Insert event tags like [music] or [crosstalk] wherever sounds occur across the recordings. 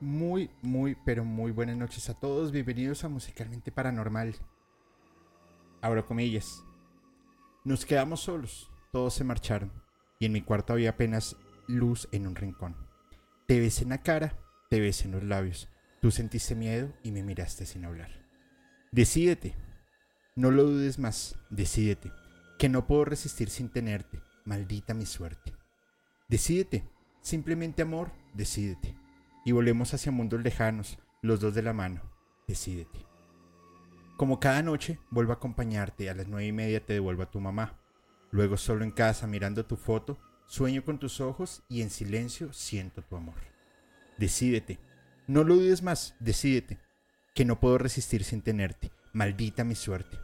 Muy, muy, pero muy buenas noches a todos. Bienvenidos a Musicalmente Paranormal. Abro comillas. Nos quedamos solos. Todos se marcharon. Y en mi cuarto había apenas luz en un rincón. Te besé en la cara, te besé en los labios. Tú sentiste miedo y me miraste sin hablar. Decídete. No lo dudes más. Decídete. Que no puedo resistir sin tenerte. Maldita mi suerte. Decídete. Simplemente amor, decídete y volvemos hacia mundos lejanos, los dos de la mano. Decídete. Como cada noche, vuelvo a acompañarte, a las nueve y media te devuelvo a tu mamá. Luego solo en casa, mirando tu foto, sueño con tus ojos y en silencio siento tu amor. Decídete. No lo dudes más, decídete. Que no puedo resistir sin tenerte. Maldita mi suerte.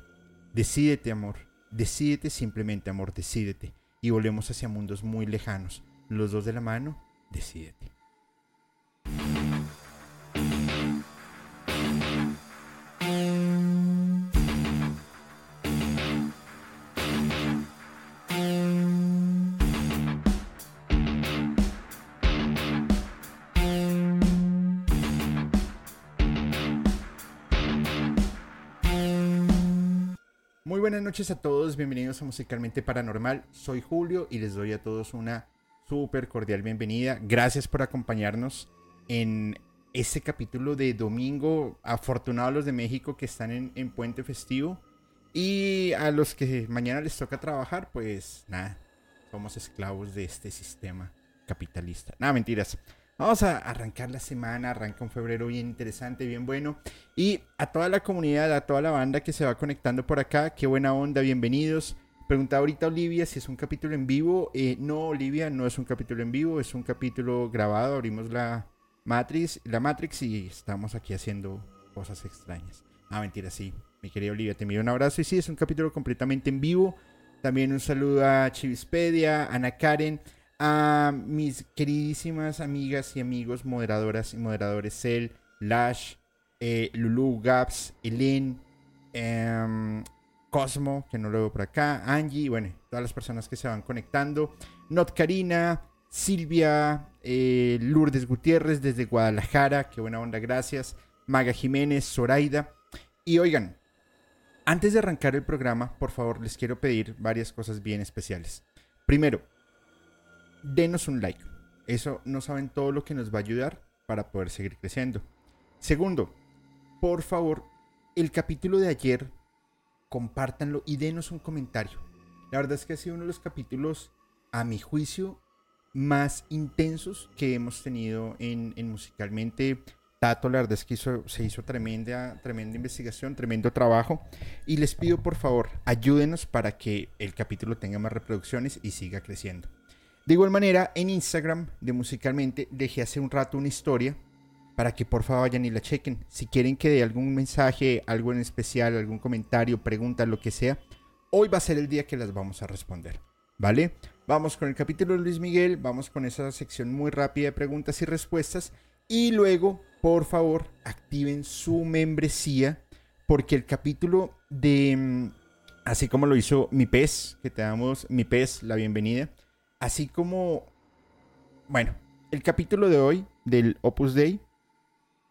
Decídete, amor. Decídete simplemente, amor, decídete. Y volvemos hacia mundos muy lejanos. Los dos de la mano, decídete. Buenas noches a todos, bienvenidos a Musicalmente Paranormal. Soy Julio y les doy a todos una súper cordial bienvenida. Gracias por acompañarnos en este capítulo de domingo. Afortunados los de México que están en, puente festivo. Y a los que mañana les toca trabajar, pues nada, somos esclavos de este sistema capitalista. Nada, mentiras. Vamos a arrancar la semana, arranca un febrero bien interesante, bien bueno. Y a toda la comunidad, a toda la banda que se va conectando por acá, qué buena onda, bienvenidos. Preguntaba ahorita Olivia si es un capítulo en vivo. Eh, no, Olivia, no es un capítulo en vivo, es un capítulo grabado. Abrimos la Matrix, la Matrix y estamos aquí haciendo cosas extrañas. Ah, mentira, sí. Mi querida Olivia, te envío un abrazo. Y sí, es un capítulo completamente en vivo. También un saludo a Chivispedia, Ana Karen, a mis queridísimas amigas y amigos, moderadoras y moderadores, Cel, Lash, eh, Lulu, Gaps, Elin, em, Cosmo, que no lo veo por acá, Angie, bueno, todas las personas que se van conectando, Not Karina, Silvia, eh, Lourdes Gutiérrez desde Guadalajara, qué buena onda, gracias, Maga Jiménez, Zoraida. Y oigan, antes de arrancar el programa, por favor, les quiero pedir varias cosas bien especiales. Primero, denos un like. Eso no saben todo lo que nos va a ayudar para poder seguir creciendo. Segundo, por favor, el capítulo de ayer, compártanlo y denos un comentario. La verdad es que ha sido uno de los capítulos, a mi juicio, más intensos que hemos tenido en, musicalmente. Tato, la verdad es que se hizo tremenda, tremenda investigación, tremendo trabajo. Y les pido por favor, ayúdenos para que el capítulo tenga más reproducciones y siga creciendo. De igual manera, en Instagram de Musicalmente dejé hace un rato una historia para que por favor vayan y la chequen. Si quieren que dé algún mensaje, algo en especial, algún comentario, pregunta, lo que sea, hoy va a ser el día que las vamos a responder. ¿Vale? Vamos con el capítulo de Luis Miguel, vamos con esa sección muy rápida de preguntas y respuestas. Y luego, por favor, activen su membresía, porque el capítulo de, mm, así como lo hizo mi pez, que te damos mi pez, la bienvenida, Así como, bueno, el capítulo de hoy del Opus Dei,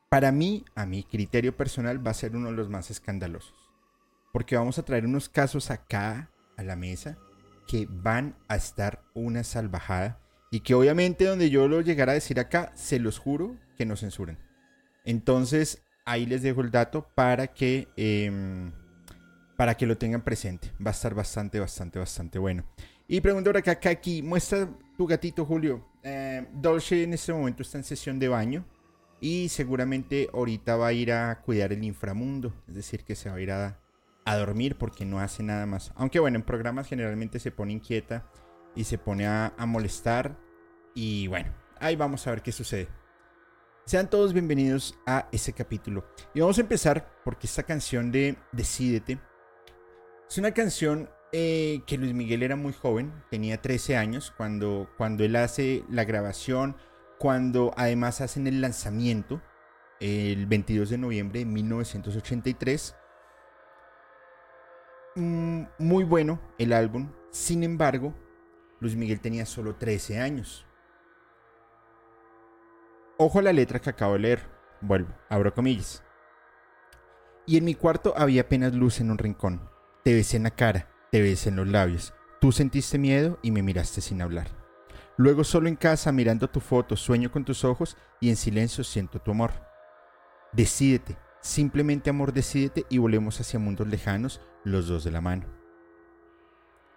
para mí, a mi criterio personal, va a ser uno de los más escandalosos. Porque vamos a traer unos casos acá a la mesa que van a estar una salvajada y que obviamente donde yo lo llegara a decir acá, se los juro que no censuren. Entonces, ahí les dejo el dato para que, em, para que lo tengan presente. Va a estar bastante, bastante, bastante bueno. Y pregunto ahora acá, aquí, muestra tu gatito Julio. Eh, Dolce en este momento está en sesión de baño y seguramente ahorita va a ir a cuidar el inframundo, es decir, que se va a ir a, dormir porque no hace nada más. Aunque bueno, en programas generalmente se pone inquieta y se pone a, a molestar y bueno, ahí vamos a ver qué sucede. Sean todos bienvenidos a ese capítulo. Y vamos a empezar porque esta canción de Decídete es una canción eh, que Luis Miguel era muy joven, tenía 13 años cuando, cuando él hace la grabación, cuando además hacen el lanzamiento el 22 de noviembre de 1983. Mm, muy bueno el álbum, sin embargo, Luis Miguel tenía solo 13 años. Ojo a la letra que acabo de leer. Vuelvo, abro comillas. Y en mi cuarto había apenas luz en un rincón. Te besé en la cara, te besé en los labios. Tú sentiste miedo y me miraste sin hablar. Luego solo en casa, mirando tu foto, sueño con tus ojos y en silencio siento tu amor. Decídete, simplemente amor, decídete y volvemos hacia mundos lejanos, los dos de la mano.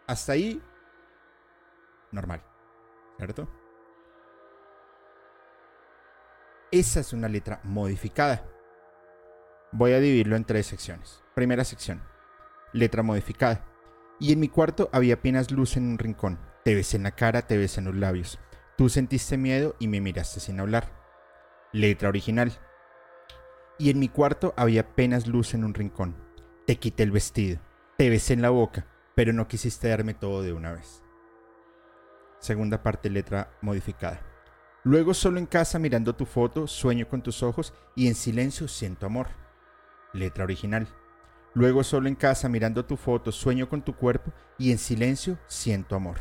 Hasta ahí, normal, ¿cierto? Esa es una letra modificada. Voy a dividirlo en tres secciones. Primera sección, letra modificada. Y en mi cuarto había apenas luz en un rincón. Te besé en la cara, te besé en los labios. Tú sentiste miedo y me miraste sin hablar. Letra original. Y en mi cuarto había apenas luz en un rincón. Te quité el vestido, te besé en la boca, pero no quisiste darme todo de una vez. Segunda parte, letra modificada. Luego solo en casa mirando tu foto, sueño con tus ojos y en silencio siento amor. Letra original. Luego solo en casa mirando tu foto, sueño con tu cuerpo y en silencio siento amor.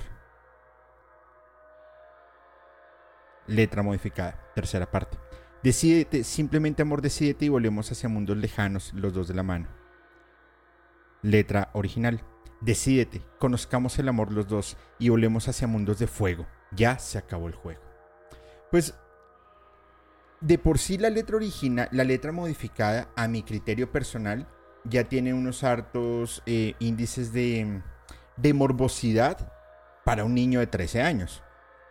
Letra modificada. Tercera parte. Decídete, simplemente amor, decídete y volvemos hacia mundos lejanos, los dos de la mano. Letra original. Decídete, conozcamos el amor los dos y volvemos hacia mundos de fuego. Ya se acabó el juego. Pues de por sí la letra original, la letra modificada a mi criterio personal ya tiene unos hartos eh, índices de, de morbosidad para un niño de 13 años.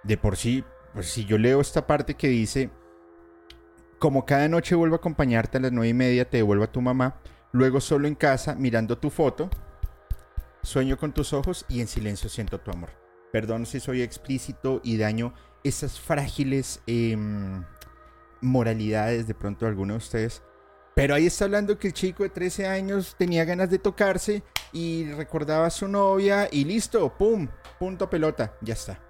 De por sí, pues si yo leo esta parte que dice, como cada noche vuelvo a acompañarte a las nueve y media, te devuelvo a tu mamá, luego solo en casa, mirando tu foto, sueño con tus ojos y en silencio siento tu amor. Perdón si soy explícito y daño esas frágiles em, moralidades de pronto alguno de ustedes. Pero ahí está hablando que el chico de 13 años tenía ganas de tocarse y recordaba a su novia y listo, ¡pum! Punto pelota, ya está.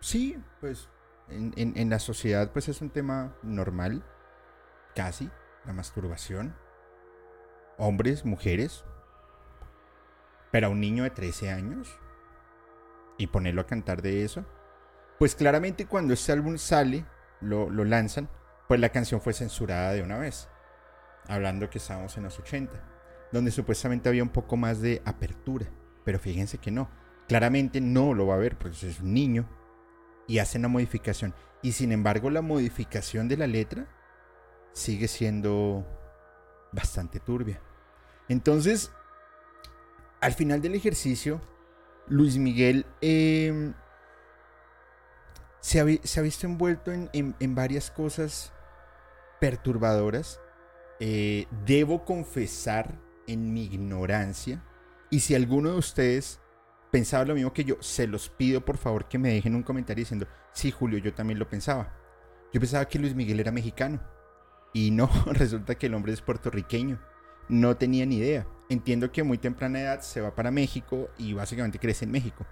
Sí, pues en, en la sociedad pues es un tema normal, casi, la masturbación. Hombres, mujeres, pero a un niño de 13 años y ponerlo a cantar de eso, pues claramente cuando este álbum sale, lo, lanzan, pues la canción fue censurada de una vez, hablando que estábamos en los 80, donde supuestamente había un poco más de apertura, pero fíjense que no, claramente no lo va a ver, porque es un niño y hace una modificación, y sin embargo la modificación de la letra sigue siendo bastante turbia. Entonces, al final del ejercicio, Luis Miguel em, se, ha, visto envuelto en, varias cosas perturbadoras. Eh, debo confesar en mi ignorancia. Y si alguno de ustedes pensaba lo mismo que yo, se los pido por favor que me dejen un comentario diciendo, sí Julio, yo también lo pensaba. Yo pensaba que Luis Miguel era mexicano. Y no, [laughs] resulta que el hombre es puertorriqueño. No tenía ni idea. Entiendo que muy temprana edad se va para México y básicamente crece en México.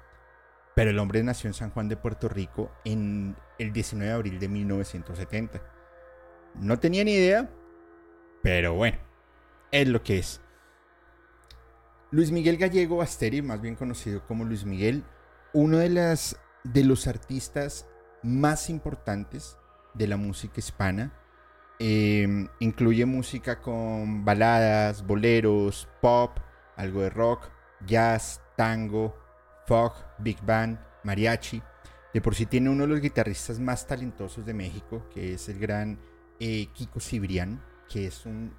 Pero el hombre nació en San Juan de Puerto Rico en el 19 de abril de 1970. No tenía ni idea, pero bueno, es lo que es. Luis Miguel Gallego Basteri, más bien conocido como Luis Miguel, uno de, las, de los artistas más importantes de la música hispana, Em, incluye música con baladas, boleros, pop, algo de rock, jazz, tango, folk, big band, mariachi. De por sí tiene uno de los guitarristas más talentosos de México, que es el gran eh, Kiko Cibrián, que es un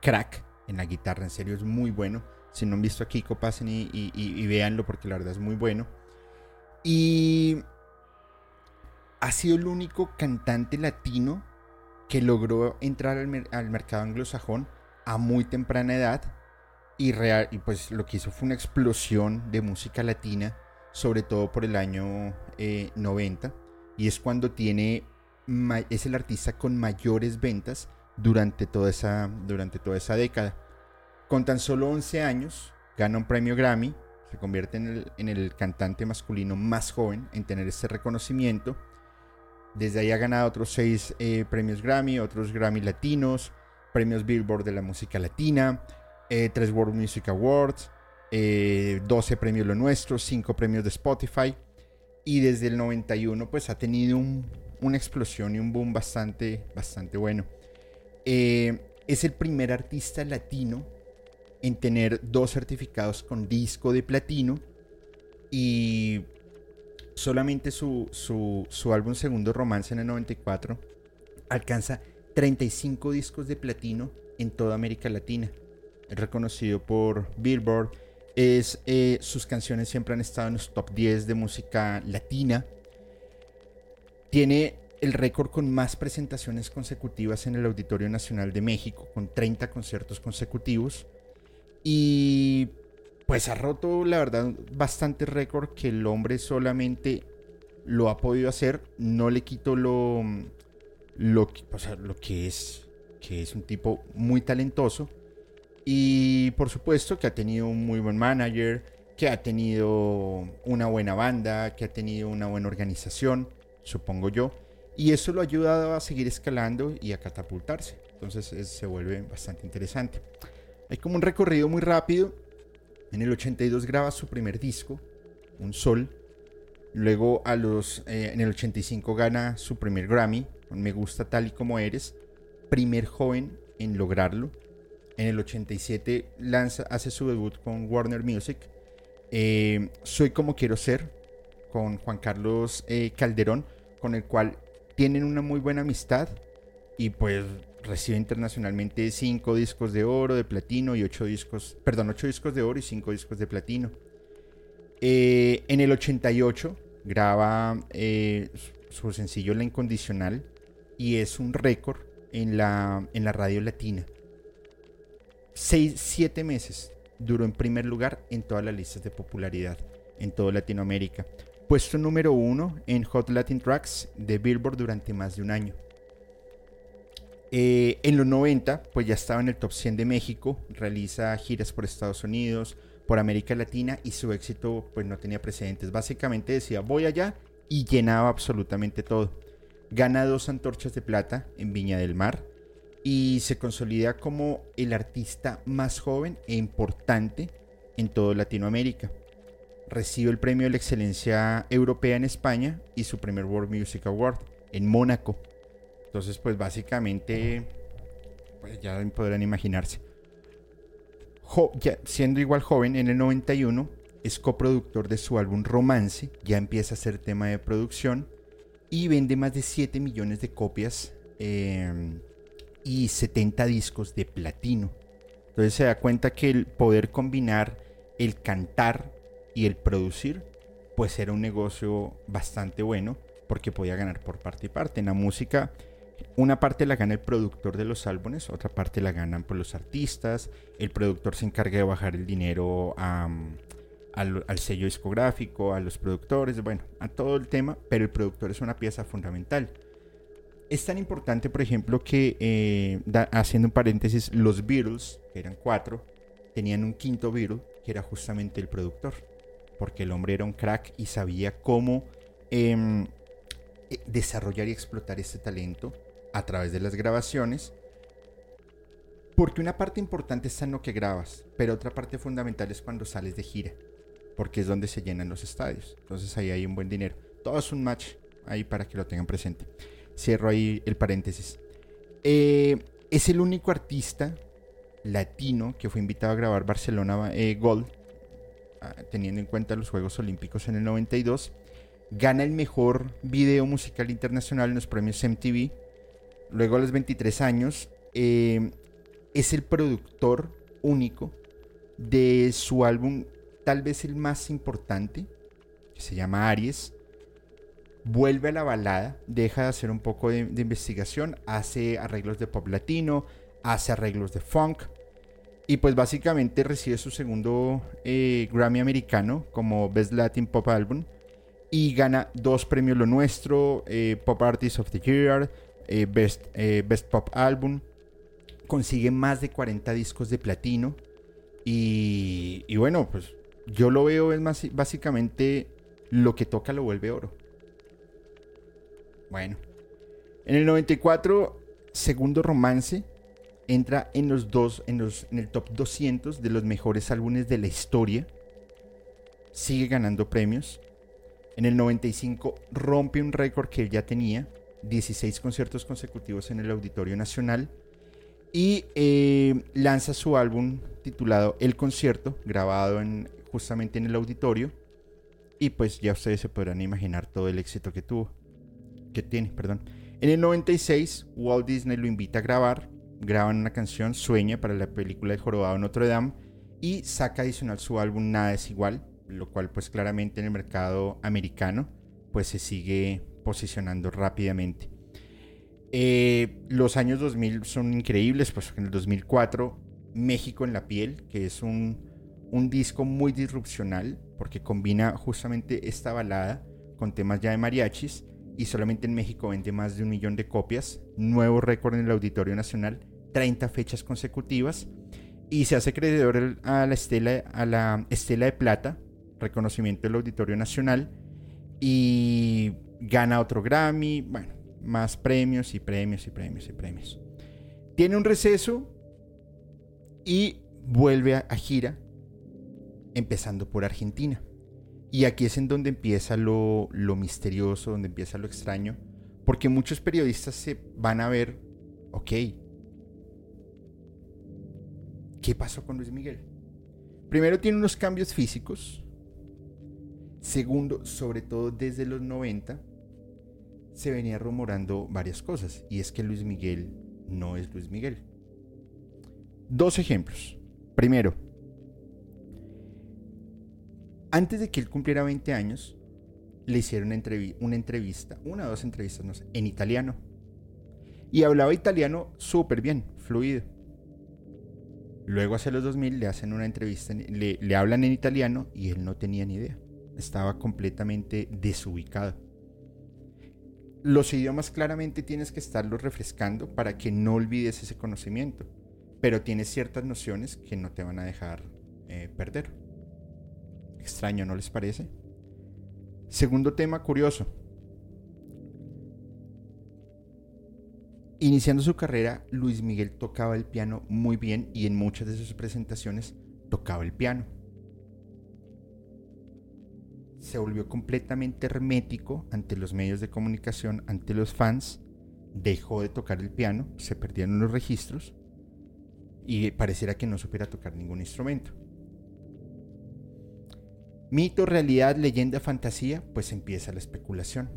crack en la guitarra, en serio es muy bueno. Si no han visto a Kiko, pasen y, y véanlo porque la verdad es muy bueno. Y ha sido el único cantante latino que logró entrar al, mercado anglosajón a muy temprana edad y, pues lo que hizo fue una explosión de música latina, sobre todo por el año 90, eh, y es cuando tiene, es el artista con mayores ventas durante toda esa, durante toda esa década. Con tan solo 11 años, gana un premio Grammy, se convierte en el, en el cantante masculino más joven en tener este reconocimiento desde ahí ha ganado otros seis eh, premios Grammy, otros Grammy latinos, premios Billboard de la música latina, eh, tres World Music Awards, 12 eh, premios Lo Nuestro, 5 premios de Spotify. y desde el 91 pues ha tenido una explosión y un boom bastante, bastante bueno. Eh, es el primer artista latino en tener dos certificados con disco de platino y solamente su, su, su álbum Segundo Romance en el 94 alcanza 35 discos de platino en toda América Latina. Reconocido por Billboard. Es, eh, sus canciones siempre han estado en los top 10 de música latina. Tiene el récord con más presentaciones consecutivas en el Auditorio Nacional de México, con 30 conciertos consecutivos. Y pues ha roto, la verdad, bastante récord que el hombre solamente lo ha podido hacer. No le quito lo, lo, lo que es que es un tipo muy talentoso y por supuesto que ha tenido un muy buen manager, que ha tenido una buena banda, que ha tenido una buena organización, supongo yo, y eso lo ha ayudado a seguir escalando y a catapultarse. Entonces se vuelve bastante interesante. Hay como un recorrido muy rápido. En el 82 graba su primer disco, Un Sol. Luego a los, eh, en el 85 gana su primer Grammy, Me Gusta Tal y Como Eres primer joven en lograrlo. En el 87 lanza, hace su debut con Warner Music. Eh, Soy como quiero ser, con Juan Carlos eh, Calderón, con el cual tienen una muy buena amistad y pues recibe internacionalmente cinco discos de oro, de platino y ocho discos, perdón, ocho discos de oro y cinco discos de platino. Eh, en el 88 graba su sencillo La Incondicional y es un récord en la, en la radio latina. Seis, siete meses duró en primer lugar en todas las listas de popularidad en toda Latinoamérica. Puesto número uno en Hot Latin Tracks de Billboard durante más de un año. Eh, en los 90, pues ya estaba en el top 100 de México, realiza giras por Estados Unidos, por América Latina y su éxito pues no tenía precedentes. Básicamente decía voy allá y llenaba absolutamente todo gana dos antorchas de plata en Viña del Mar y se consolida como el artista más joven e importante en toda Latinoamérica. Recibe el premio de la excelencia europea en España y su primer World Music Award en Mónaco. Entonces, pues básicamente, pues ya podrán imaginarse. siendo igual joven, en el 91 es coproductor de su álbum Romance, ya empieza a ser tema de producción y vende más de 7 millones de copias em, y 70 discos de platino. Entonces se da cuenta que el poder combinar el cantar y el producir, pues era un negocio bastante bueno porque podía ganar por parte y parte. En la música, una parte la gana el productor de los álbumes, otra parte la ganan por los artistas. El productor se encarga de bajar el dinero a al, sello discográfico, a los productores, bueno, a todo el tema, pero el productor es una pieza fundamental. Es tan importante, por ejemplo, que, eh, haciendo un paréntesis, los Beatles, que eran cuatro, tenían un quinto Beatle, que era justamente el productor, porque el hombre era un crack y sabía cómo em, eh, desarrollar y explotar este talento a través de las grabaciones. Porque una parte importante está en lo que grabas, pero otra parte fundamental es cuando sales de gira porque es donde se llenan los estadios. Entonces ahí hay un buen dinero. Todo es un match ahí para que lo tengan presente. Cierro ahí el paréntesis. Eh, es el único artista latino que fue invitado a grabar Barcelona eh, Gold, ah, teniendo en cuenta los Juegos Olímpicos en el 92. Gana el mejor video musical internacional en los premios MTV. Luego a los 23 años eh, es el productor único de su álbum tal vez el más importante, que se llama Aries, vuelve a la balada, deja de hacer un poco de, investigación, hace arreglos de pop latino, hace arreglos de funk, y pues básicamente recibe su segundo eh, Grammy americano como Best Latin Pop Album y gana dos premios Lo Nuestro, eh, Pop Artist of the Year, eh, Best, Best Pop Album. Consigue más de 40 discos de platino. Y, y bueno, pues yo lo veo es más básicamente lo que toca lo vuelve oro. Bueno. En el 94, segundo romance entra en los dos en, los, en el top 200 de los mejores álbumes de la historia. Sigue ganando premios. En el 95 rompe un récord que él ya tenía, 16 conciertos consecutivos en el Auditorio Nacional y eh, lanza su álbum titulado El Concierto, grabado en, justamente en el auditorio. Y pues ya ustedes se podrán imaginar todo el éxito que tuvo, que tiene, perdón. En el 96, Walt Disney lo invita a grabar, graban una canción, Sueña, para la película de Jorobado Notre Dame, y saca adicional su álbum Nada es igual, lo cual pues claramente en el mercado americano pues se sigue posicionando rápidamente. Eh, los años 2000 son increíbles, pues en el 2004 México en la piel, que es un, un disco muy disrupcional porque combina justamente esta balada con temas ya de mariachis y solamente en México vende más de un millón de copias, nuevo récord en el Auditorio Nacional, 30 fechas consecutivas y se hace acreedor a la estela, a la estela de plata, reconocimiento del Auditorio Nacional y gana otro Grammy, bueno, más premios y premios y premios y premios. Tiene un receso y vuelve a, gira, empezando por Argentina. Y aquí es en donde empieza lo, lo misterioso, donde empieza lo extraño, porque muchos periodistas se van a ver, ok, ¿qué pasó con Luis Miguel? Primero tiene unos cambios físicos. Segundo, sobre todo desde los 90, se venía rumorando varias cosas. Y es que Luis Miguel no es Luis Miguel. Dos ejemplos. Primero, antes de que él cumpliera 20 años, le hicieron una, entrevista, una o dos entrevistas, no sé, en italiano. Y hablaba italiano súper bien, fluido. Luego hacia los 2000 le hacen una entrevista, le, hablan en italiano y él no tenía ni idea. Estaba completamente desubicado. Los idiomas claramente tienes que estarlos refrescando para que no olvides ese conocimiento pero tienes ciertas nociones que no te van a dejar eh, perder. Extraño, ¿no les parece? Segundo tema curioso. Iniciando su carrera, Luis Miguel tocaba el piano muy bien y en muchas de sus presentaciones tocaba el piano. Se volvió completamente hermético ante los medios de comunicación, ante los fans, dejó de tocar el piano, se perdieron los registros y pareciera que no supiera tocar ningún instrumento. Mito, realidad, leyenda, fantasía, pues empieza la especulación.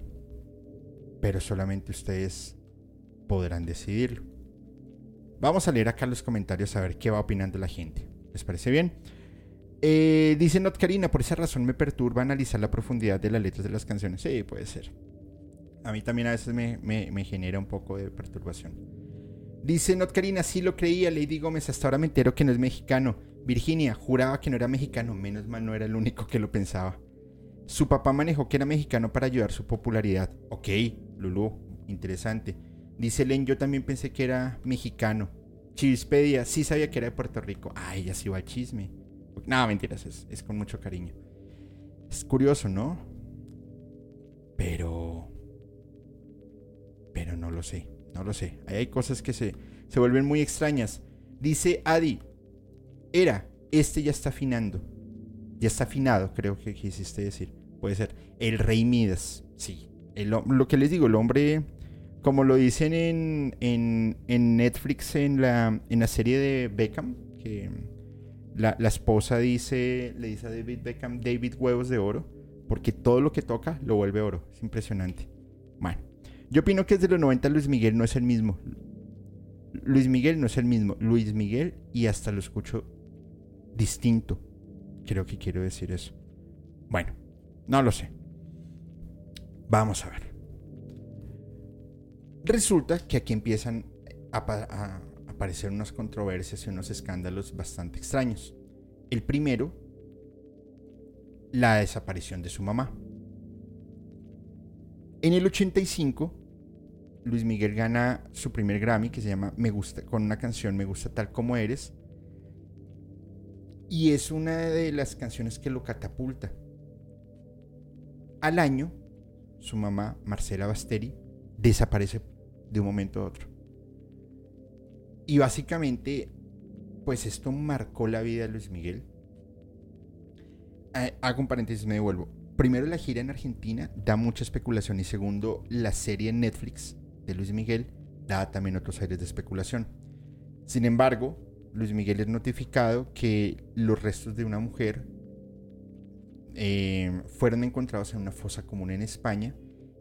Pero solamente ustedes podrán decidirlo. Vamos a leer acá los comentarios a ver qué va opinando la gente. ¿Les parece bien? Eh, dice Not Karina, por esa razón me perturba analizar la profundidad de las letras de las canciones. Sí, puede ser. A mí también a veces me, me genera un poco de perturbación. Dice Not Karina, sí lo creía, Lady Gómez, hasta ahora me entero que no es mexicano. Virginia, juraba que no era mexicano, menos mal no era el único que lo pensaba. Su papá manejó que era mexicano para ayudar su popularidad. Ok, Lulu, interesante. Dice Len, yo también pensé que era mexicano. Chispedia, sí sabía que era de Puerto Rico. Ay, ya sí va chisme. No, mentiras, es, es con mucho cariño. Es curioso, ¿no? Pero... Pero no lo sé. No lo sé. hay cosas que se, se vuelven muy extrañas. Dice Adi, era, este ya está afinando. Ya está afinado, creo que quisiste decir. Puede ser. El rey Midas. Sí. lo que les digo, el hombre, como lo dicen en, en, Netflix en la, en la serie de Beckham, que la, la, esposa dice, le dice a David Beckham, David huevos de oro, porque todo lo que toca lo vuelve oro. Es impresionante. Bueno. Yo opino que desde los 90 Luis Miguel no es el mismo. Luis Miguel no es el mismo. Luis Miguel y hasta lo escucho distinto. Creo que quiero decir eso. Bueno, no lo sé. Vamos a ver. Resulta que aquí empiezan a, a aparecer unas controversias y unos escándalos bastante extraños. El primero, la desaparición de su mamá. En el 85, Luis Miguel gana su primer Grammy que se llama Me gusta con una canción Me gusta tal como eres. Y es una de las canciones que lo catapulta. Al año, su mamá, Marcela Basteri, desaparece de un momento a otro. Y básicamente, pues esto marcó la vida de Luis Miguel. Eh, hago un paréntesis, me devuelvo. primero la gira en Argentina da mucha especulación y segundo la serie Netflix de Luis Miguel da también otros aires de especulación. Sin embargo, Luis Miguel es notificado que los restos de una mujer eh, fueron encontrados en una fosa común en España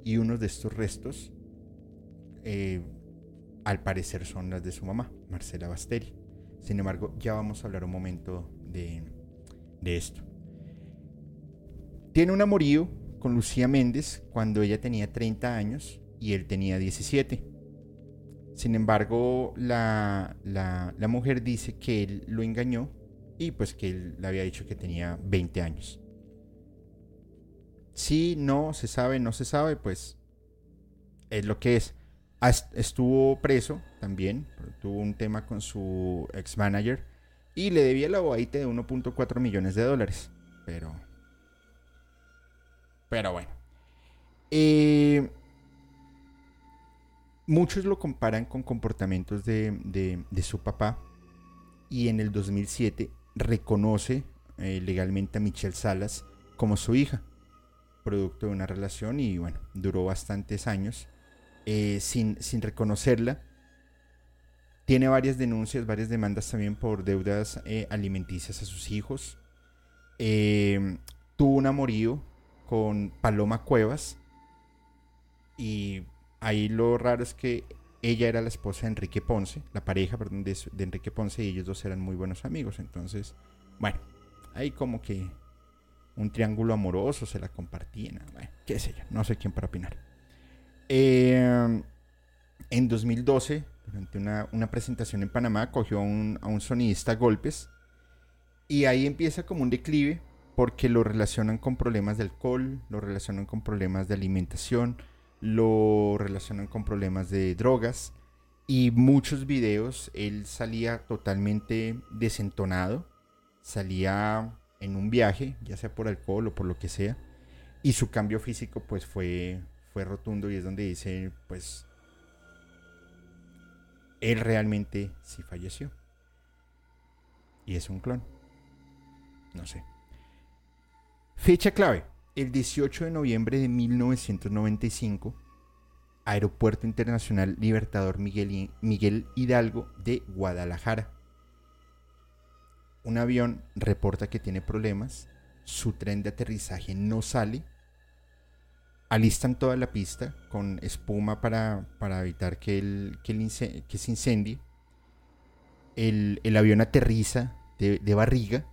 y unos de estos restos eh, al parecer son las de su mamá, Marcela Basteri. Sin embargo, ya vamos a hablar un momento de, de esto. Tiene un amorío con Lucía Méndez cuando ella tenía 30 años y él tenía 17. Sin embargo, la, la, mujer dice que él lo engañó y pues que él le había dicho que tenía 20 años. Si no, se sabe, no se sabe, pues es lo que es. Estuvo preso también, tuvo un tema con su ex manager y le debía la bobadita de 1.4 millones de dólares. Pero. Pero bueno. Eh, muchos lo comparan con comportamientos de, de, su papá. Y en el 2007 reconoce eh, legalmente a Michelle Salas como su hija. Producto de una relación y bueno, duró bastantes años. Eh, sin, reconocerla. Tiene varias denuncias, varias demandas también por deudas eh, alimenticias a sus hijos. Tuvo un amorío con Paloma Cuevas. Y ahí lo raro es que ella era la esposa de Enrique Ponce, la pareja, de, Enrique Ponce, y ellos dos eran muy buenos amigos. Entonces, bueno, ahí como que un triángulo amoroso se la compartían. qué sé yo, no sé quién para opinar. Em, en 2012, durante una, presentación en Panamá, cogió a un, sonidista golpes y ahí empieza como un declive porque lo relacionan con problemas de alcohol, lo relacionan con problemas de alimentación, lo relacionan con problemas de drogas y muchos videos él salía totalmente desentonado, salía en un viaje, ya sea por alcohol o por lo que sea, y su cambio físico pues fue fue rotundo y es donde dice, pues, él realmente sí falleció. Y es un clon. No sé. Fecha clave. El 18 de noviembre de 1995, Aeropuerto Internacional Libertador Miguel, Hidalgo de Guadalajara. Un avión reporta que tiene problemas, su tren de aterrizaje no sale alistan toda la pista con espuma para, evitar que, el, que, se incendie. El, avión aterriza de, barriga,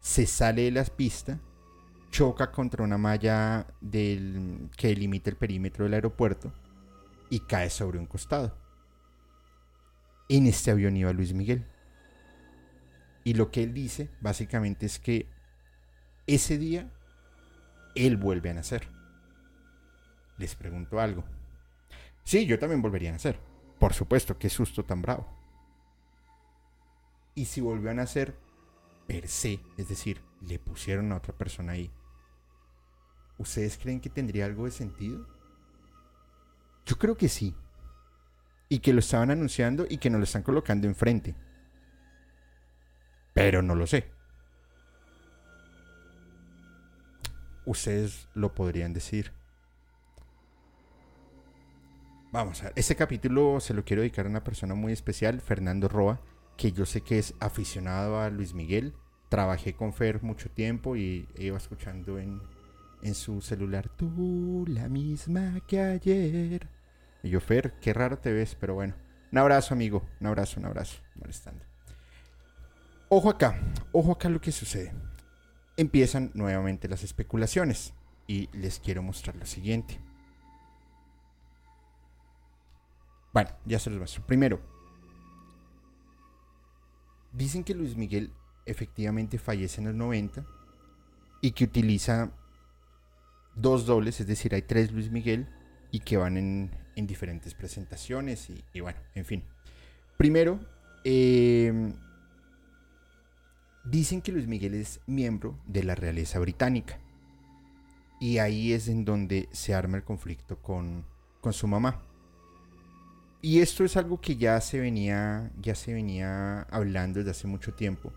se sale de la pista, choca contra una malla del, que delimita el perímetro del aeropuerto y cae sobre un costado. En este avión iba Luis Miguel. Y lo que él dice básicamente es que ese día él vuelve a nacer les pregunto algo. Sí, yo también volvería a nacer. Por supuesto, qué susto tan bravo. Y si volvió a nacer per se, es decir, le pusieron a otra persona ahí, ¿ustedes creen que tendría algo de sentido? Yo creo que sí. Y que lo estaban anunciando y que nos lo están colocando enfrente. Pero no lo sé. Ustedes lo podrían decir. Vamos a ver, este capítulo se lo quiero dedicar a una persona muy especial, Fernando Roa, que yo sé que es aficionado a Luis Miguel. Trabajé con Fer mucho tiempo y iba escuchando en, su celular, tú la misma que ayer. Y yo, Fer, qué raro te ves, pero bueno. Un abrazo, amigo. Un abrazo, un abrazo. Molestando. Ojo acá, ojo acá lo que sucede. Empiezan nuevamente las especulaciones y les quiero mostrar lo siguiente. Bueno, ya se los muestro. Primero, dicen que Luis Miguel efectivamente fallece en los 90 y que utiliza dos dobles, es decir, hay tres Luis Miguel y que van en, diferentes presentaciones y, bueno, en fin. Primero, em, dicen que Luis Miguel es miembro de la realeza británica y ahí es en donde se arma el conflicto con, con su mamá. Y esto es algo que ya se venía, ya se venía hablando desde hace mucho tiempo.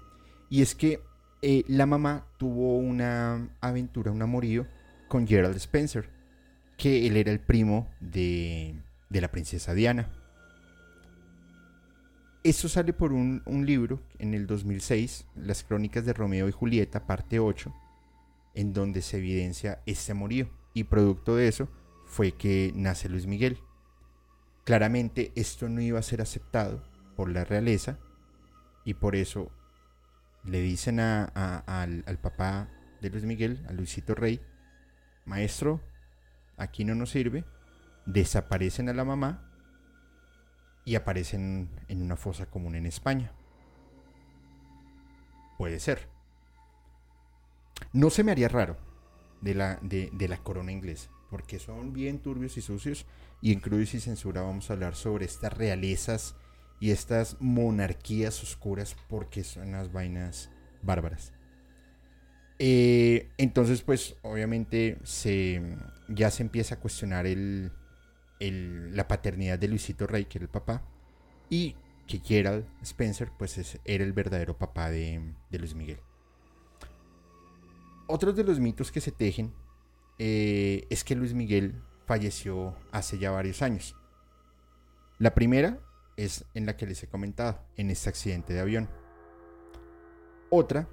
Y es que eh, la mamá tuvo una aventura, un amorío con Gerald Spencer, que él era el primo de, de la princesa Diana. Esto sale por un, un, libro en el 2006, Las Crónicas de Romeo y Julieta, parte 8, en donde se evidencia este amorío. Y producto de eso fue que nace Luis Miguel. Claramente esto no iba a ser aceptado por la realeza y por eso le dicen al, al papá de Luis Miguel, a Luisito Rey, maestro, aquí no nos sirve, desaparecen a la mamá y aparecen en una fosa común en España. Puede ser. No se me haría raro de la, de, la corona inglesa, porque son bien turbios y sucios, y en Cruz y Censura vamos a hablar sobre estas realezas y estas monarquías oscuras, porque son unas vainas bárbaras. Eh, entonces, pues obviamente se, ya se empieza a cuestionar el, la paternidad de Luisito Rey, que era el papá, y que Gerald Spencer, pues era el verdadero papá de, Luis Miguel. Otros de los mitos que se tejen eh, es que Luis Miguel falleció hace ya varios años. La primera es en la que les he comentado, en este accidente de avión. Otra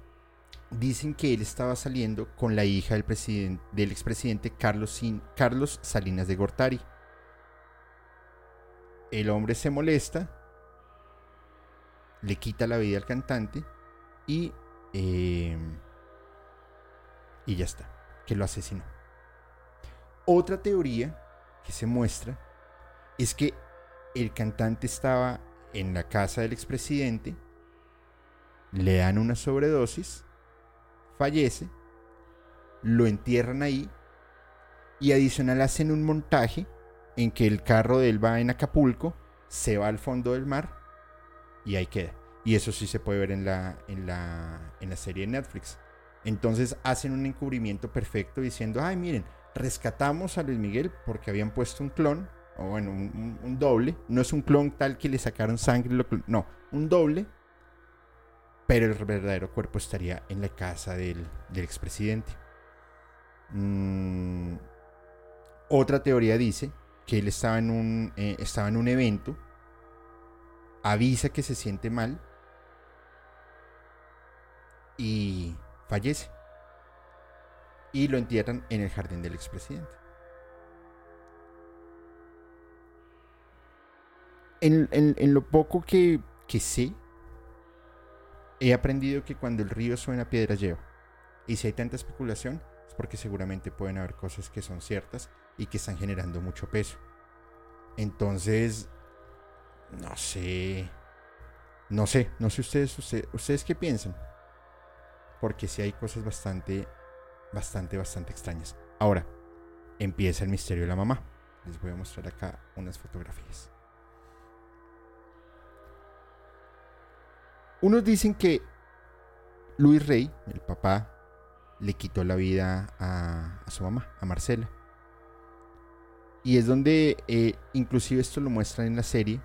dicen que él estaba saliendo con la hija del, presidente, del expresidente Carlos, Carlos Salinas de Gortari. El hombre se molesta, le quita la vida al cantante y, em, y ya está, que lo asesinó. Otra teoría que se muestra es que el cantante estaba en la casa del expresidente, le dan una sobredosis fallece, lo entierran ahí y adicional hacen un montaje en que el carro de él va en Acapulco, se va al fondo del mar y ahí queda. Y eso sí se puede ver en la, en la, en la serie de Netflix. Entonces hacen un encubrimiento perfecto diciendo, ay miren, rescatamos a Luis Miguel porque habían puesto un clon, o bueno, un, doble. No es un clon tal que le sacaron sangre, no, un doble pero el verdadero cuerpo estaría en la casa del, expresidente. Mm, otra teoría dice que él estaba en, un, eh, estaba en un evento, avisa que se siente mal y fallece. Y lo entierran en el jardín del expresidente. En, en lo poco que, que sé, He aprendido que cuando el río suena piedra lleva. Y si hay tanta especulación, es porque seguramente pueden haber cosas que son ciertas y que están generando mucho peso. Entonces, no sé. No sé, no sé ustedes, qué piensan. Porque sí hay cosas bastante, bastante, bastante extrañas. Ahora, empieza el misterio de la mamá. Les voy a mostrar acá unas fotografías. Unos dicen que Luis Rey, el papá, le quitó la vida a, su mamá, a Marcela. Y es donde, eh, inclusive esto lo muestran en la serie,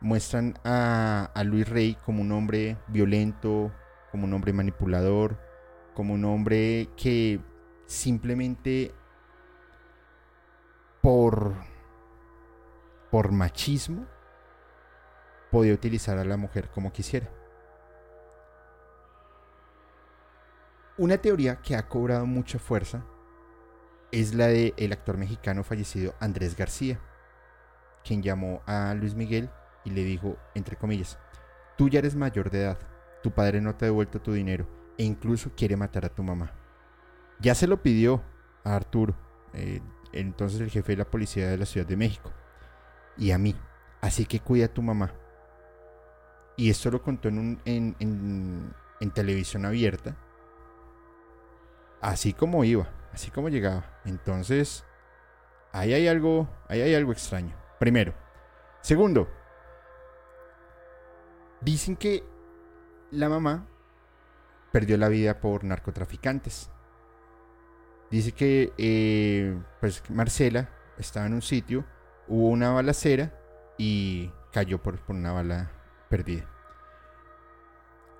muestran a, a Luis Rey como un hombre violento, como un hombre manipulador, como un hombre que simplemente por, por machismo podía utilizar a la mujer como quisiera. Una teoría que ha cobrado mucha fuerza es la de el actor mexicano fallecido Andrés García, quien llamó a Luis Miguel y le dijo, entre comillas, tú ya eres mayor de edad, tu padre no te ha devuelto tu dinero e incluso quiere matar a tu mamá. Ya se lo pidió a Arturo, eh, entonces el jefe de la policía de la Ciudad de México, y a mí, así que cuida a tu mamá. Y esto lo contó en, un, en televisión abierta así como iba, así como llegaba. Entonces, ahí hay algo, ahí hay algo extraño. Primero. Segundo, dicen que la mamá perdió la vida por narcotraficantes. Dice que eh, pues Marcela estaba en un sitio, hubo una balacera y cayó por una bala perdida.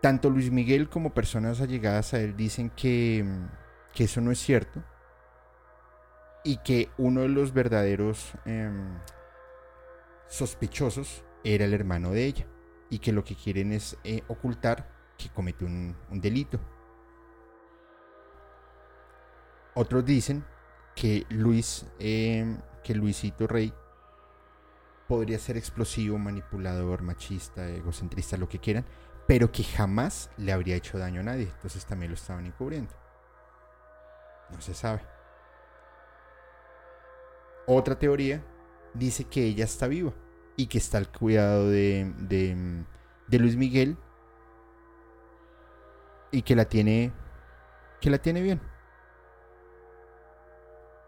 tanto Luis Miguel como personas allegadas a él dicen que, que eso no es cierto y que uno de los verdaderos em, sospechosos era el hermano de ella y que lo que quieren es eh, ocultar que cometió un, delito. Otros dicen que Luis, em, que Luisito Rey podría ser explosivo, manipulador, machista, egocentrista, lo que quieran, pero que jamás le habría hecho daño a nadie. Entonces también lo estaban encubriendo. No se sabe. Otra teoría dice que ella está viva y que está al cuidado de, de, Luis Miguel y que la tiene que la tiene bien.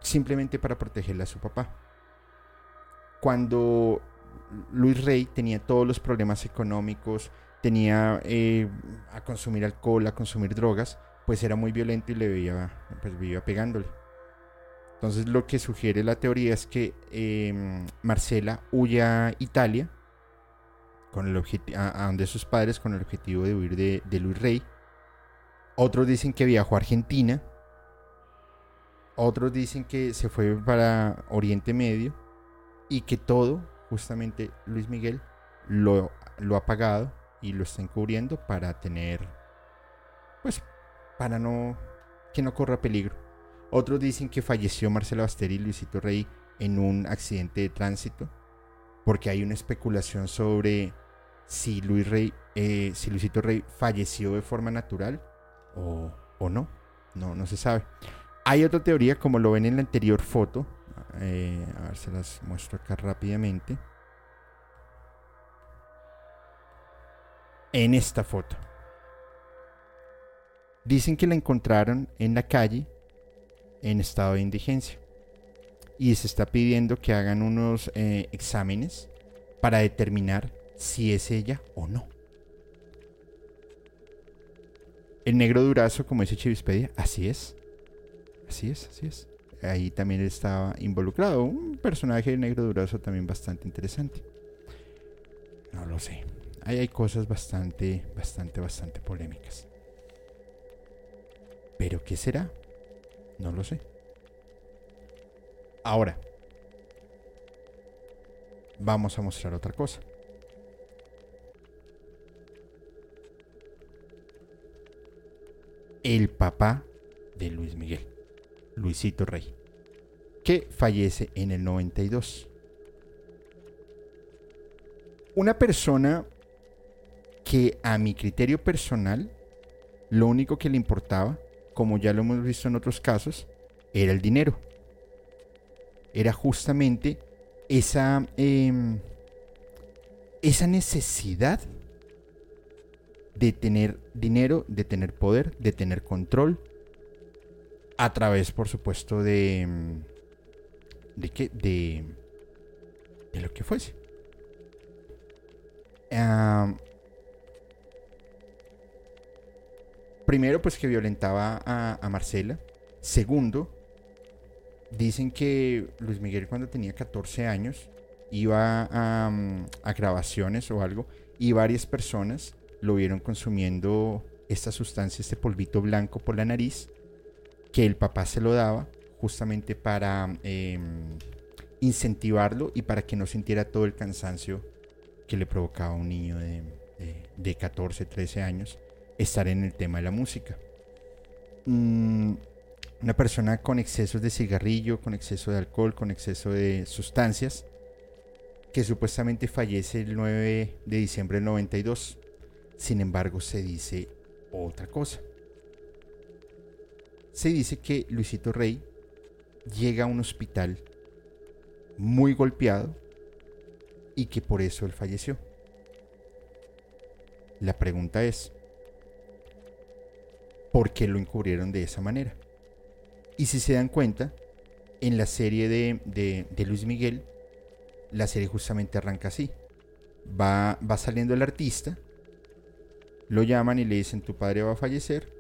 Simplemente para protegerla a su papá. Cuando Luis Rey tenía todos los problemas económicos, tenía eh, a consumir alcohol, a consumir drogas, pues era muy violento y le veía, pues pegándole. Entonces lo que sugiere la teoría es que em, Marcela huye a Italia con el a, donde sus padres con el objetivo de huir de, de Luis Rey. Otros dicen que viajó a Argentina. Otros dicen que se fue para Oriente Medio y que todo, justamente Luis Miguel, lo, lo ha pagado y lo está encubriendo para tener, pues, para no, que no corra peligro. Otros dicen que falleció Marcelo Basteri y Luisito Rey en un accidente de tránsito, porque hay una especulación sobre si Luis Rey, eh, si Luisito Rey falleció de forma natural o, no. no, no se sabe. Hay otra teoría, como lo ven en la anterior foto, eh, a ver, se las muestro acá rápidamente. En esta foto. Dicen que la encontraron en la calle en estado de indigencia. Y se está pidiendo que hagan unos eh, exámenes para determinar si es ella o no. El negro durazo, como dice Chivispedia, así es. Así es, así es. Ahí también estaba involucrado. Un personaje negro durazo también bastante interesante. No lo sé. Ahí hay cosas bastante, bastante, bastante polémicas. Pero ¿qué será? No lo sé. Ahora, vamos a mostrar otra cosa. El papá de Luis Miguel, Luisito Rey, que fallece en el 92. Una persona que a mi criterio personal, lo único que le importaba como ya lo hemos visto en otros casos, era el dinero. Era justamente esa, em, esa necesidad de tener dinero, de tener poder, de tener control, a través, por supuesto, de... Em, ¿De qué? De, de lo que fuese. primero, pues que violentaba a, Marcela. Segundo, dicen que Luis Miguel cuando tenía 14 años iba a, a, grabaciones o algo y varias personas lo vieron consumiendo esta sustancia, este polvito blanco por la nariz, que el papá se lo daba justamente para em, incentivarlo y para que no sintiera todo el cansancio que le provocaba a un niño de, de, de 14, 13 años estar en el tema de la música. Mm, una persona con excesos de cigarrillo, con exceso de alcohol, con exceso de sustancias, que supuestamente fallece el 9 de diciembre del 92. Sin embargo, se dice otra cosa. Se dice que Luisito Rey llega a un hospital muy golpeado y que por eso él falleció. La pregunta es, por qué lo encubrieron de esa manera. Y si se dan cuenta, en la serie de, Luis Miguel, la serie justamente arranca así. Va, va saliendo el artista, lo llaman y le dicen tu padre va a fallecer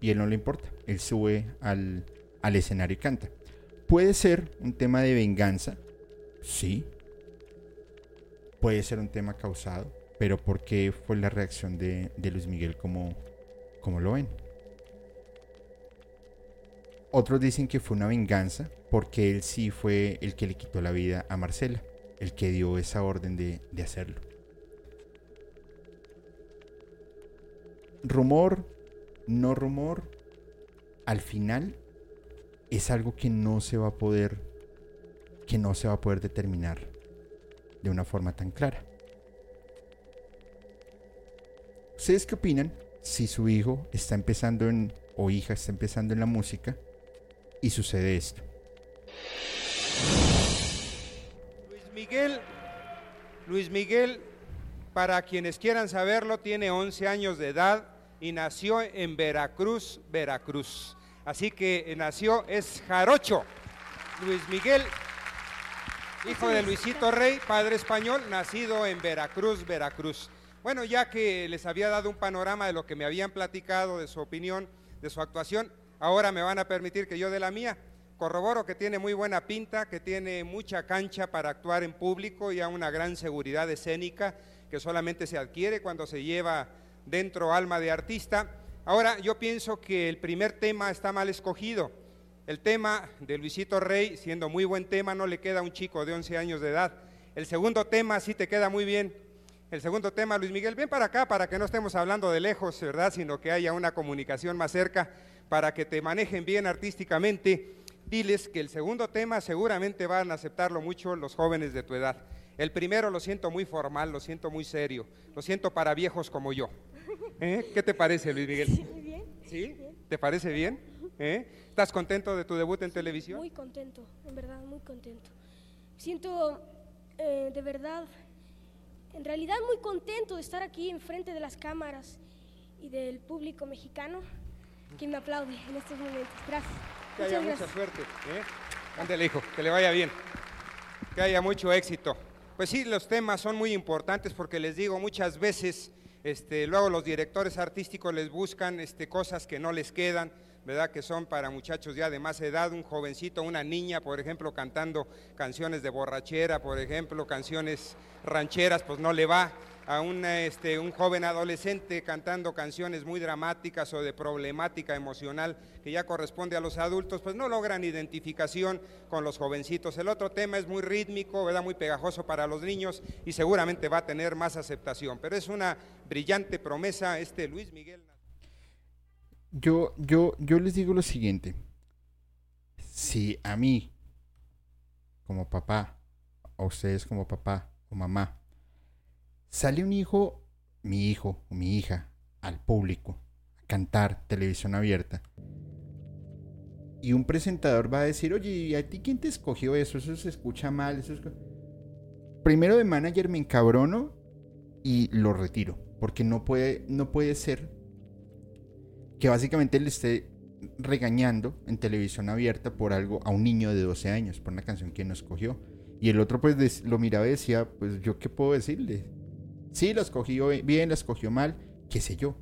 y él no le importa. Él sube al, al escenario y canta. Puede ser un tema de venganza, sí. Puede ser un tema causado, Pero ¿por qué fue la reacción de, de Luis Miguel como, como lo ven? Otros dicen que fue una venganza porque él sí fue el que le quitó la vida a Marcela, el que dio esa orden de, de hacerlo. Rumor, no rumor, al final es algo que no se va a poder que no se va a poder determinar de una forma tan clara. ¿Ustedes qué opinan si su hijo está empezando en o hija está empezando en la música y sucede esto? Luis Miguel Luis Miguel para quienes quieran saberlo tiene 11 años de edad y nació en Veracruz, Veracruz. Así que nació, es jarocho. Luis Miguel, hijo de Luisito Rey, padre español, nacido en Veracruz, Veracruz. Bueno, ya que les había dado un panorama de lo que me habían platicado, de su opinión, de su actuación, ahora me van a permitir que yo de la mía. Corroboro que tiene muy buena pinta, que tiene mucha cancha para actuar en público y a una gran seguridad escénica que solamente se adquiere cuando se lleva dentro alma de artista. Ahora, yo pienso que el primer tema está mal escogido. El tema de Luisito Rey, siendo muy buen tema, no le queda a un chico de 11 años de edad. El segundo tema sí te queda muy bien. El segundo tema, Luis Miguel, ven para acá para que no estemos hablando de lejos, ¿verdad? Sino que haya una comunicación más cerca para que te manejen bien artísticamente. Diles que el segundo tema seguramente van a aceptarlo mucho los jóvenes de tu edad. El primero lo siento muy formal, lo siento muy serio, lo siento para viejos como yo. ¿Eh? ¿Qué te parece, Luis Miguel? Sí, bien. ¿Sí? ¿Te parece bien? ¿Eh? ¿Estás contento de tu debut en televisión? Muy contento, en verdad, muy contento. Siento eh, de verdad, en realidad muy contento de estar aquí enfrente de las cámaras y del público mexicano que me aplaude en estos momentos. Gracias. Que haya Muchas mucha gracias. suerte. ¿eh? Ándale, hijo, que le vaya bien. Que haya mucho éxito. Pues sí, los temas son muy importantes porque les digo muchas veces, este, luego los directores artísticos les buscan este, cosas que no les quedan, ¿verdad? Que son para muchachos ya de más edad, un jovencito, una niña, por ejemplo, cantando canciones de borrachera, por ejemplo, canciones rancheras, pues no le va a un, este, un joven adolescente cantando canciones muy dramáticas o de problemática emocional que ya corresponde a los adultos, pues no logran identificación con los jovencitos. El otro tema es muy rítmico, muy pegajoso para los niños y seguramente va a tener más aceptación. Pero es una brillante promesa este Luis Miguel. Yo, yo, yo les digo lo siguiente. Si a mí, como papá, a ustedes como papá o mamá, sale un hijo, mi hijo o mi hija, al público, a cantar televisión abierta, y un presentador va a decir, oye, ¿y a ti quién te escogió eso? Eso se escucha mal. Eso es... Primero de manager me encabrono y lo retiro, porque no puede, no puede ser que básicamente le esté regañando en televisión abierta por algo a un niño de 12 años, por una canción que no escogió. Y el otro pues lo miraba y decía, pues yo qué puedo decirle. Sí, la escogió bien, la escogió mal, qué sé yo.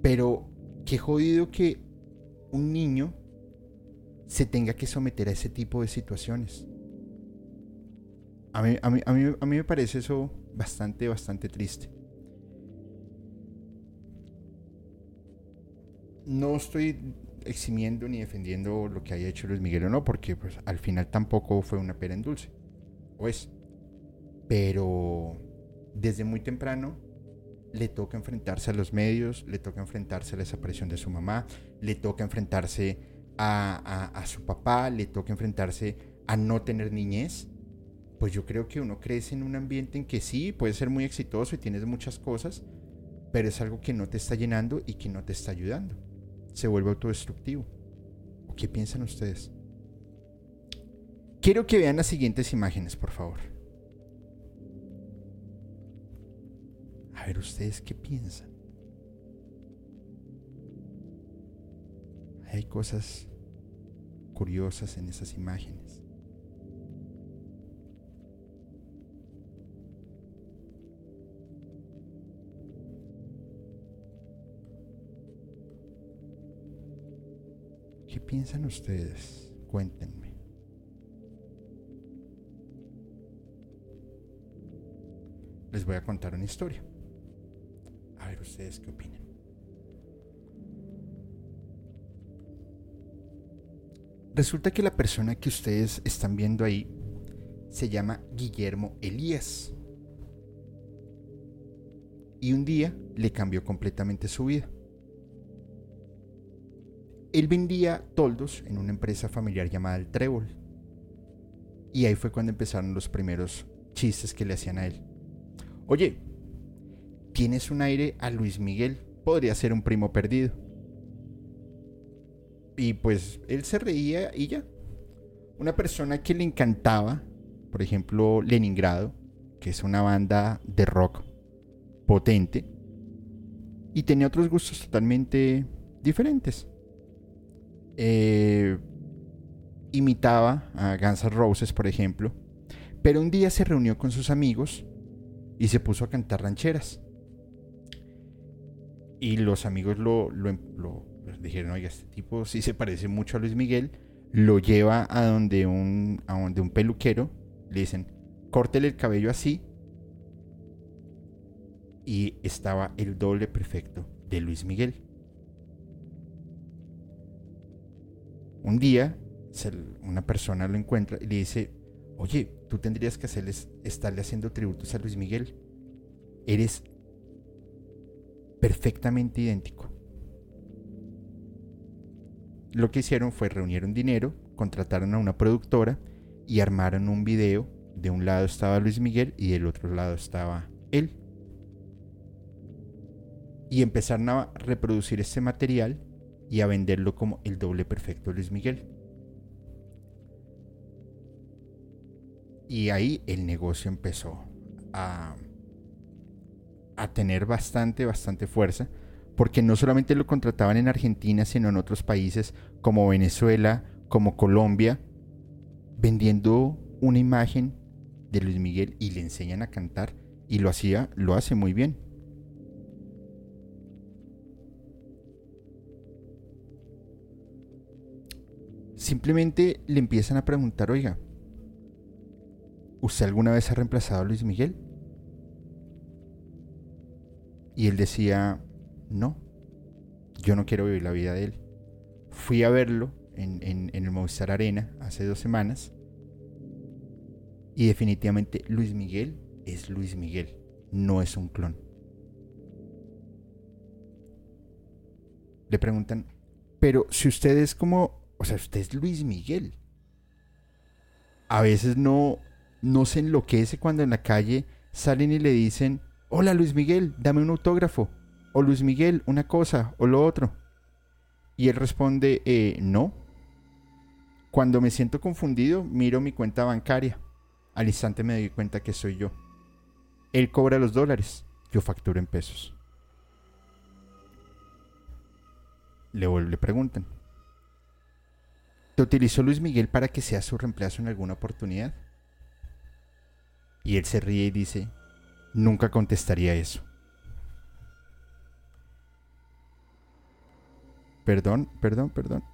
Pero qué jodido que un niño se tenga que someter a ese tipo de situaciones. A mí, a mí, a mí, a mí me parece eso bastante, bastante triste. no estoy eximiendo ni defendiendo lo que haya hecho Luis Miguel o no, porque pues, al final tampoco fue una pera en dulce. O es. Pero desde muy temprano le toca enfrentarse a los medios, le toca enfrentarse a la desaparición de su mamá, le toca enfrentarse a, su papá, le toca enfrentarse a no tener niñez. Pues yo creo que uno crece en un ambiente en que sí, puede ser muy exitoso y tienes muchas cosas, pero es algo que no te está llenando y que no te está ayudando. Se vuelve autodestructivo. ¿O qué piensan ustedes? Quiero que vean las siguientes imágenes, por favor. A ver, ustedes qué piensan. Hay cosas curiosas en esas imágenes. ¿Qué piensan ustedes? Cuéntenme. les voy a contar una historia. Ustedes qué opinan. Resulta que la persona que ustedes están viendo ahí se llama Guillermo Elías. Y un día le cambió completamente su vida. Él vendía toldos en una empresa familiar llamada El Trébol. Y ahí fue cuando empezaron los primeros chistes que le hacían a él. Oye, tienes un aire a Luis Miguel, podría ser un primo perdido. Y pues él se reía y ya. Una persona que le encantaba, por ejemplo, Leningrado, que es una banda de rock potente, y tenía otros gustos totalmente diferentes. Eh, imitaba a Guns N' Roses, por ejemplo, pero un día se reunió con sus amigos y se puso a cantar rancheras. Y los amigos lo, lo, lo dijeron, oiga, este tipo sí se parece mucho a Luis Miguel, lo lleva a donde un, a donde un peluquero, le dicen, córtele el cabello así, y estaba el doble perfecto de Luis Miguel. Un día, una persona lo encuentra y le dice, oye, tú tendrías que hacerles, estarle haciendo tributos a Luis Miguel. Eres perfectamente idéntico. Lo que hicieron fue reunieron dinero, contrataron a una productora y armaron un video. De un lado estaba Luis Miguel y del otro lado estaba él. Y empezaron a reproducir ese material y a venderlo como el doble perfecto Luis Miguel. Y ahí el negocio empezó a, a tener bastante, bastante fuerza, porque no solamente lo contrataban en Argentina, sino en otros países como Venezuela, como Colombia, vendiendo una imagen de Luis Miguel y le enseñan a cantar y lo hacía, lo hace muy bien. Simplemente le empiezan a preguntar, oiga, ¿usted alguna vez ha reemplazado a Luis Miguel? Y él decía, no, yo no quiero vivir la vida de él. Fui a verlo en, en, el Movistar Arena hace dos semanas y definitivamente Luis Miguel es Luis Miguel, no es un clon. Le preguntan, pero si usted es como, o sea, usted es Luis Miguel. A veces no, no se enloquece cuando en la calle salen y le dicen, hola Luis Miguel, dame un autógrafo. O Luis Miguel, una cosa o lo otro. Y él responde, eh, no. Cuando me siento confundido, miro mi cuenta bancaria. Al instante me doy cuenta que soy yo. Él cobra los dólares, yo facturo en pesos. Le, le preguntan, ¿te utilizó Luis Miguel para que sea su reemplazo en alguna oportunidad? Y él se ríe y dice, nunca contestaría eso. Perdón, perdón, perdón.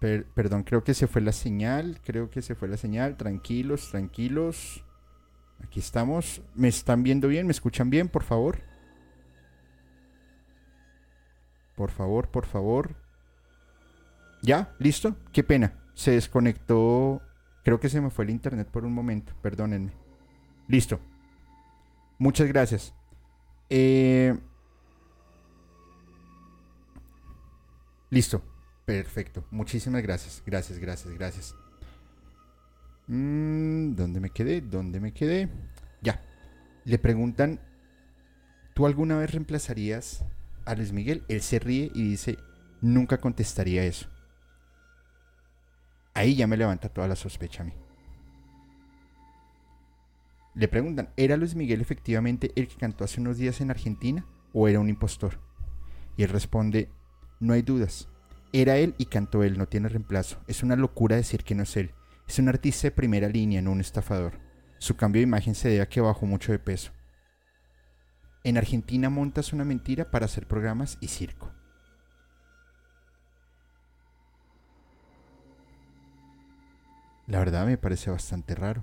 perdón, creo que se fue la señal. Creo que se fue la señal. Tranquilos, tranquilos. Aquí estamos. ¿Me están viendo bien? ¿Me escuchan bien, por favor? Por favor, por favor. ¿Ya? ¿Listo? Qué pena. Se desconectó. Creo que se me fue el internet por un momento. Perdónenme. Listo. Muchas gracias. Eh, listo. Perfecto. Muchísimas gracias. Gracias, gracias, gracias. Mm, ¿Dónde me quedé? ¿Dónde me quedé? Ya. Le preguntan, ¿tú alguna vez reemplazarías a Luis Miguel? Él se ríe y dice, nunca contestaría eso. Ahí ya me levanta toda la sospecha a mí. Le preguntan, ¿era Luis Miguel efectivamente el que cantó hace unos días en Argentina o era un impostor? Y él responde, no hay dudas. Era él y cantó él, no tiene reemplazo. Es una locura decir que no es él. Es un artista de primera línea, no un estafador. Su cambio de imagen se debe a que bajó mucho de peso. En Argentina montas una mentira para hacer programas y circo. La verdad me parece bastante raro.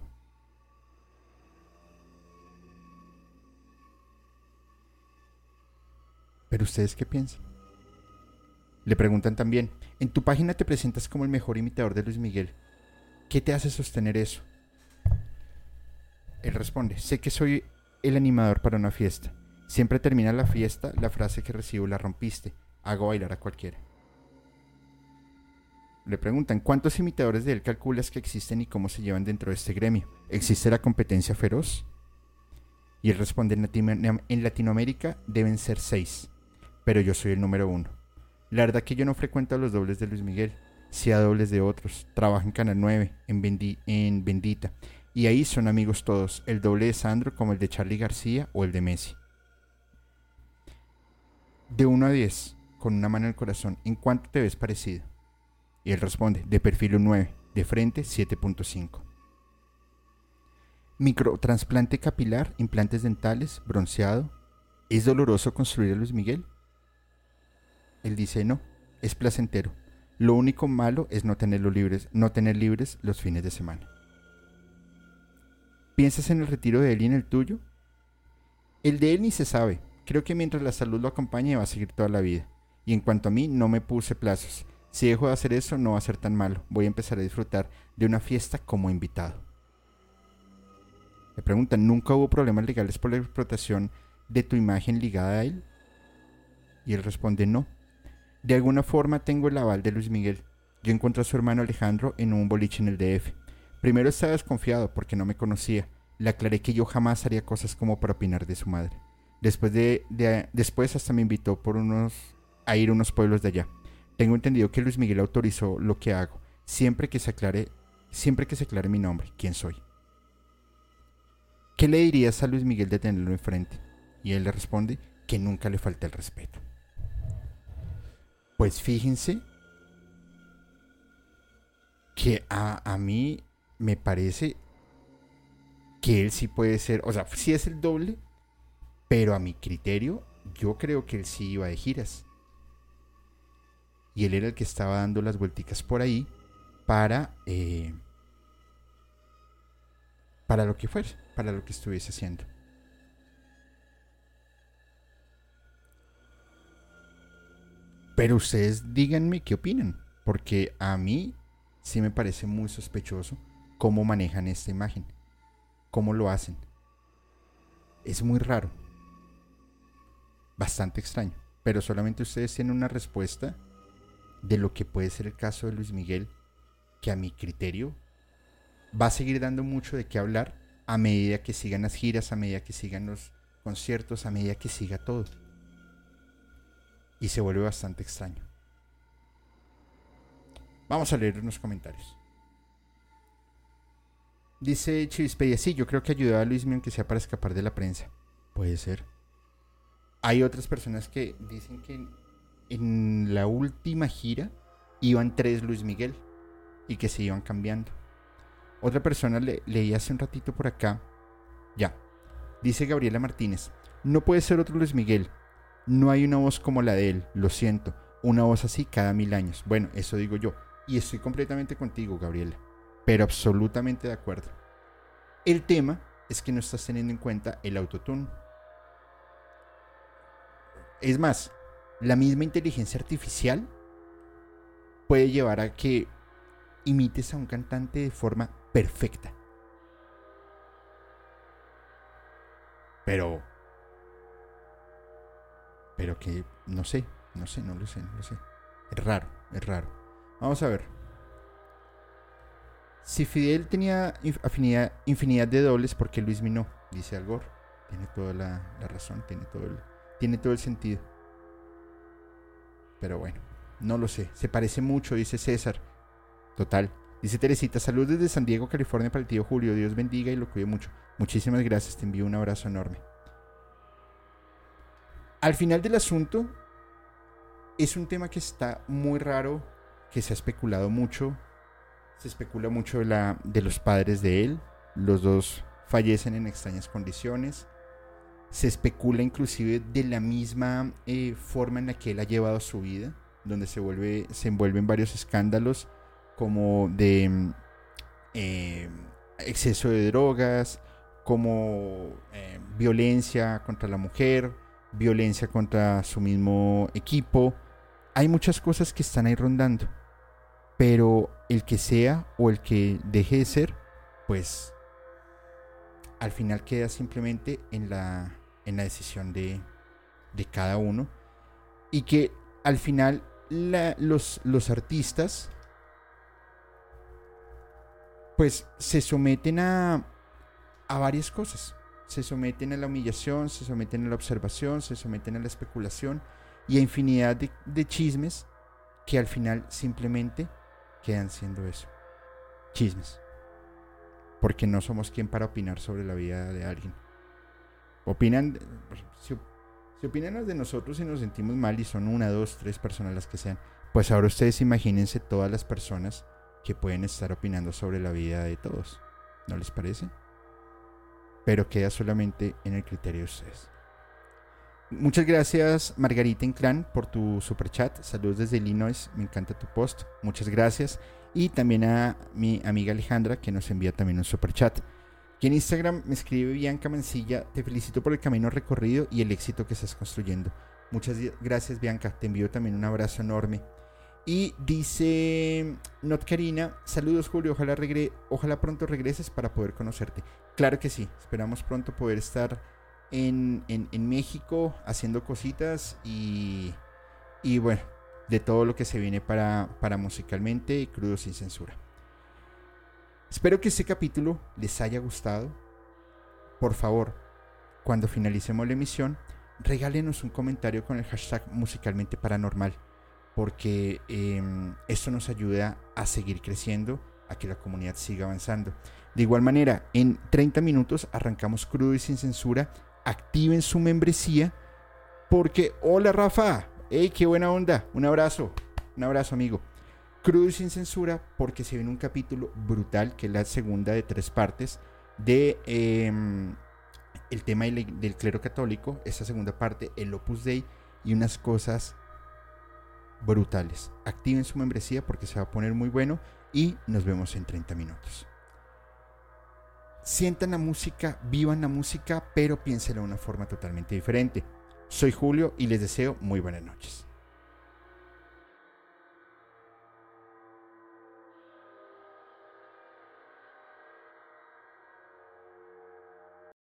Pero ustedes qué piensan? Le preguntan también, en tu página te presentas como el mejor imitador de Luis Miguel. ¿Qué te hace sostener eso? Él responde, sé que soy el animador para una fiesta. Siempre termina la fiesta la frase que recibo la rompiste. Hago bailar a cualquiera. Le preguntan, ¿cuántos imitadores de él calculas que existen y cómo se llevan dentro de este gremio? ¿Existe la competencia feroz? Y él responde, en Latinoamérica deben ser seis, pero yo soy el número uno. La verdad que yo no frecuento los dobles de Luis Miguel, sí a dobles de otros. Trabajo en Canal 9, en, en Bendita, y ahí son amigos todos, el doble de Sandro como el de Charlie García o el de Messi. De 1 a 10, con una mano en el corazón, ¿en cuánto te ves parecido? Y él responde, de perfil un 9, de frente 7.5. Microtransplante capilar, implantes dentales, bronceado. ¿Es doloroso construir a Luis Miguel? Él dice, no, es placentero. Lo único malo es no tenerlo libres, no tener libres los fines de semana. ¿Piensas en el retiro de él y en el tuyo? El de él ni se sabe. Creo que mientras la salud lo acompañe va a seguir toda la vida. Y en cuanto a mí, no me puse plazos. Si dejo de hacer eso, no va a ser tan malo. Voy a empezar a disfrutar de una fiesta como invitado. Me preguntan, ¿nunca hubo problemas legales por la explotación de tu imagen ligada a él? Y él responde, no. De alguna forma tengo el aval de Luis Miguel. Yo encontré a su hermano Alejandro en un boliche en el DF. Primero estaba desconfiado porque no me conocía. Le aclaré que yo jamás haría cosas como para opinar de su madre. Después, de, después hasta me invitó por unos, a ir a unos pueblos de allá. Tengo entendido que Luis Miguel autorizó lo que hago, siempre que se aclare, siempre que se aclare mi nombre, quién soy. ¿Qué le dirías a Luis Miguel de tenerlo enfrente? Y él le responde que nunca le falta el respeto. Pues fíjense que a, a mí me parece que él sí puede ser, o sea, sí es el doble, pero a mi criterio, yo creo que él sí iba de giras y él era el que estaba dando las vuelticas por ahí para eh, para lo que fuese, para lo que estuviese haciendo. Pero ustedes díganme qué opinan, porque a mí sí me parece muy sospechoso cómo manejan esta imagen, cómo lo hacen. Es muy raro, bastante extraño, pero solamente ustedes tienen una respuesta de lo que puede ser el caso de Luis Miguel, que a mi criterio va a seguir dando mucho de qué hablar a medida que sigan las giras, a medida que sigan los conciertos, a medida que siga todo. Y se vuelve bastante extraño. Vamos a leer unos comentarios. Dice Chivispedia, sí, yo creo que ayudó a Luis Miguel que sea para escapar de la prensa. Puede ser. Hay otras personas que dicen que en la última gira iban tres Luis Miguel y que se iban cambiando. Otra persona le, leí hace un ratito por acá. Ya. Dice Gabriela Martínez. No puede ser otro Luis Miguel. No hay una voz como la de él. Lo siento. Una voz así cada mil años. Bueno, eso digo yo. Y estoy completamente contigo, Gabriela. Pero absolutamente de acuerdo. El tema es que no estás teniendo en cuenta el autotune. Es más, la misma inteligencia artificial puede llevar a que imites a un cantante de forma perfecta. Pero... Pero que no sé, no sé, no lo sé, no lo sé. Es raro, es raro. Vamos a ver. Si Fidel tenía infinidad de dobles, ¿por qué Luis no? Dice Algor. Tiene toda la, razón, tiene todo, tiene todo el sentido. Pero bueno, no lo sé. Se parece mucho, dice César. Total. Dice Teresita, saludos desde San Diego, California para el tío Julio. Dios bendiga y lo cuide mucho. Muchísimas gracias, te envío un abrazo enorme. Al final del asunto, es un tema que está muy raro, que se ha especulado mucho. Se especula mucho de, la, de los padres de él. Los dos fallecen en extrañas condiciones. Se especula inclusive de la misma eh, forma en la que él ha llevado su vida, donde se, vuelve, se envuelve en varios escándalos como de mm, eh, exceso de drogas, como eh, violencia contra la mujer, violencia contra su mismo equipo. Hay muchas cosas que están ahí rondando, pero el que sea o el que deje de ser, pues al final queda simplemente en la, en la decisión de, de cada uno y que al final los, los artistas pues se someten a, a varias cosas. Se someten a la humillación, se someten a la observación, se someten a la especulación y a infinidad de chismes que al final simplemente quedan siendo eso. Chismes. Porque no somos quien para opinar sobre la vida de alguien. Opinan, si, si opinan de nosotros y nos sentimos mal y son una, dos, tres personas las que sean, pues ahora ustedes imagínense todas las personas que pueden estar opinando sobre la vida de todos. ¿No les parece? Pero queda solamente en el criterio de ustedes. Muchas gracias Margarita Inclán por tu super chat. Saludos desde Illinois. Me encanta tu post. Muchas gracias. Y también a mi amiga Alejandra que nos envía también un super chat. Que en Instagram me escribe Bianca Mancilla. Te felicito por el camino recorrido y el éxito que estás construyendo. Muchas gracias Bianca. Te envío también un abrazo enorme. Y dice Not Karina, saludos Julio, ojalá, regre ojalá pronto regreses para poder conocerte. Claro que sí, esperamos pronto poder estar en, en, México haciendo cositas y, y, bueno, de todo lo que se viene para, para musicalmente crudo sin censura. Espero que este capítulo les haya gustado. Por favor, cuando finalicemos la emisión, regálenos un comentario con el hashtag musicalmente paranormal porque em, esto nos ayuda a seguir creciendo, a que la comunidad siga avanzando. De igual manera, en 30 minutos arrancamos crudo y sin censura. Activen su membresía porque, hola Rafa, hey, qué buena onda, un abrazo, un abrazo amigo. Crudo y sin censura porque se viene un capítulo brutal, que es la segunda de tres partes de em, el tema del, clero católico, esta segunda parte, el Opus Dei y unas cosas brutales. Activen su membresía porque se va a poner muy bueno y nos vemos en 30 minutos. Sientan la música, vivan la música, pero piénsenlo de una forma totalmente diferente. Soy Julio y les deseo muy buenas noches.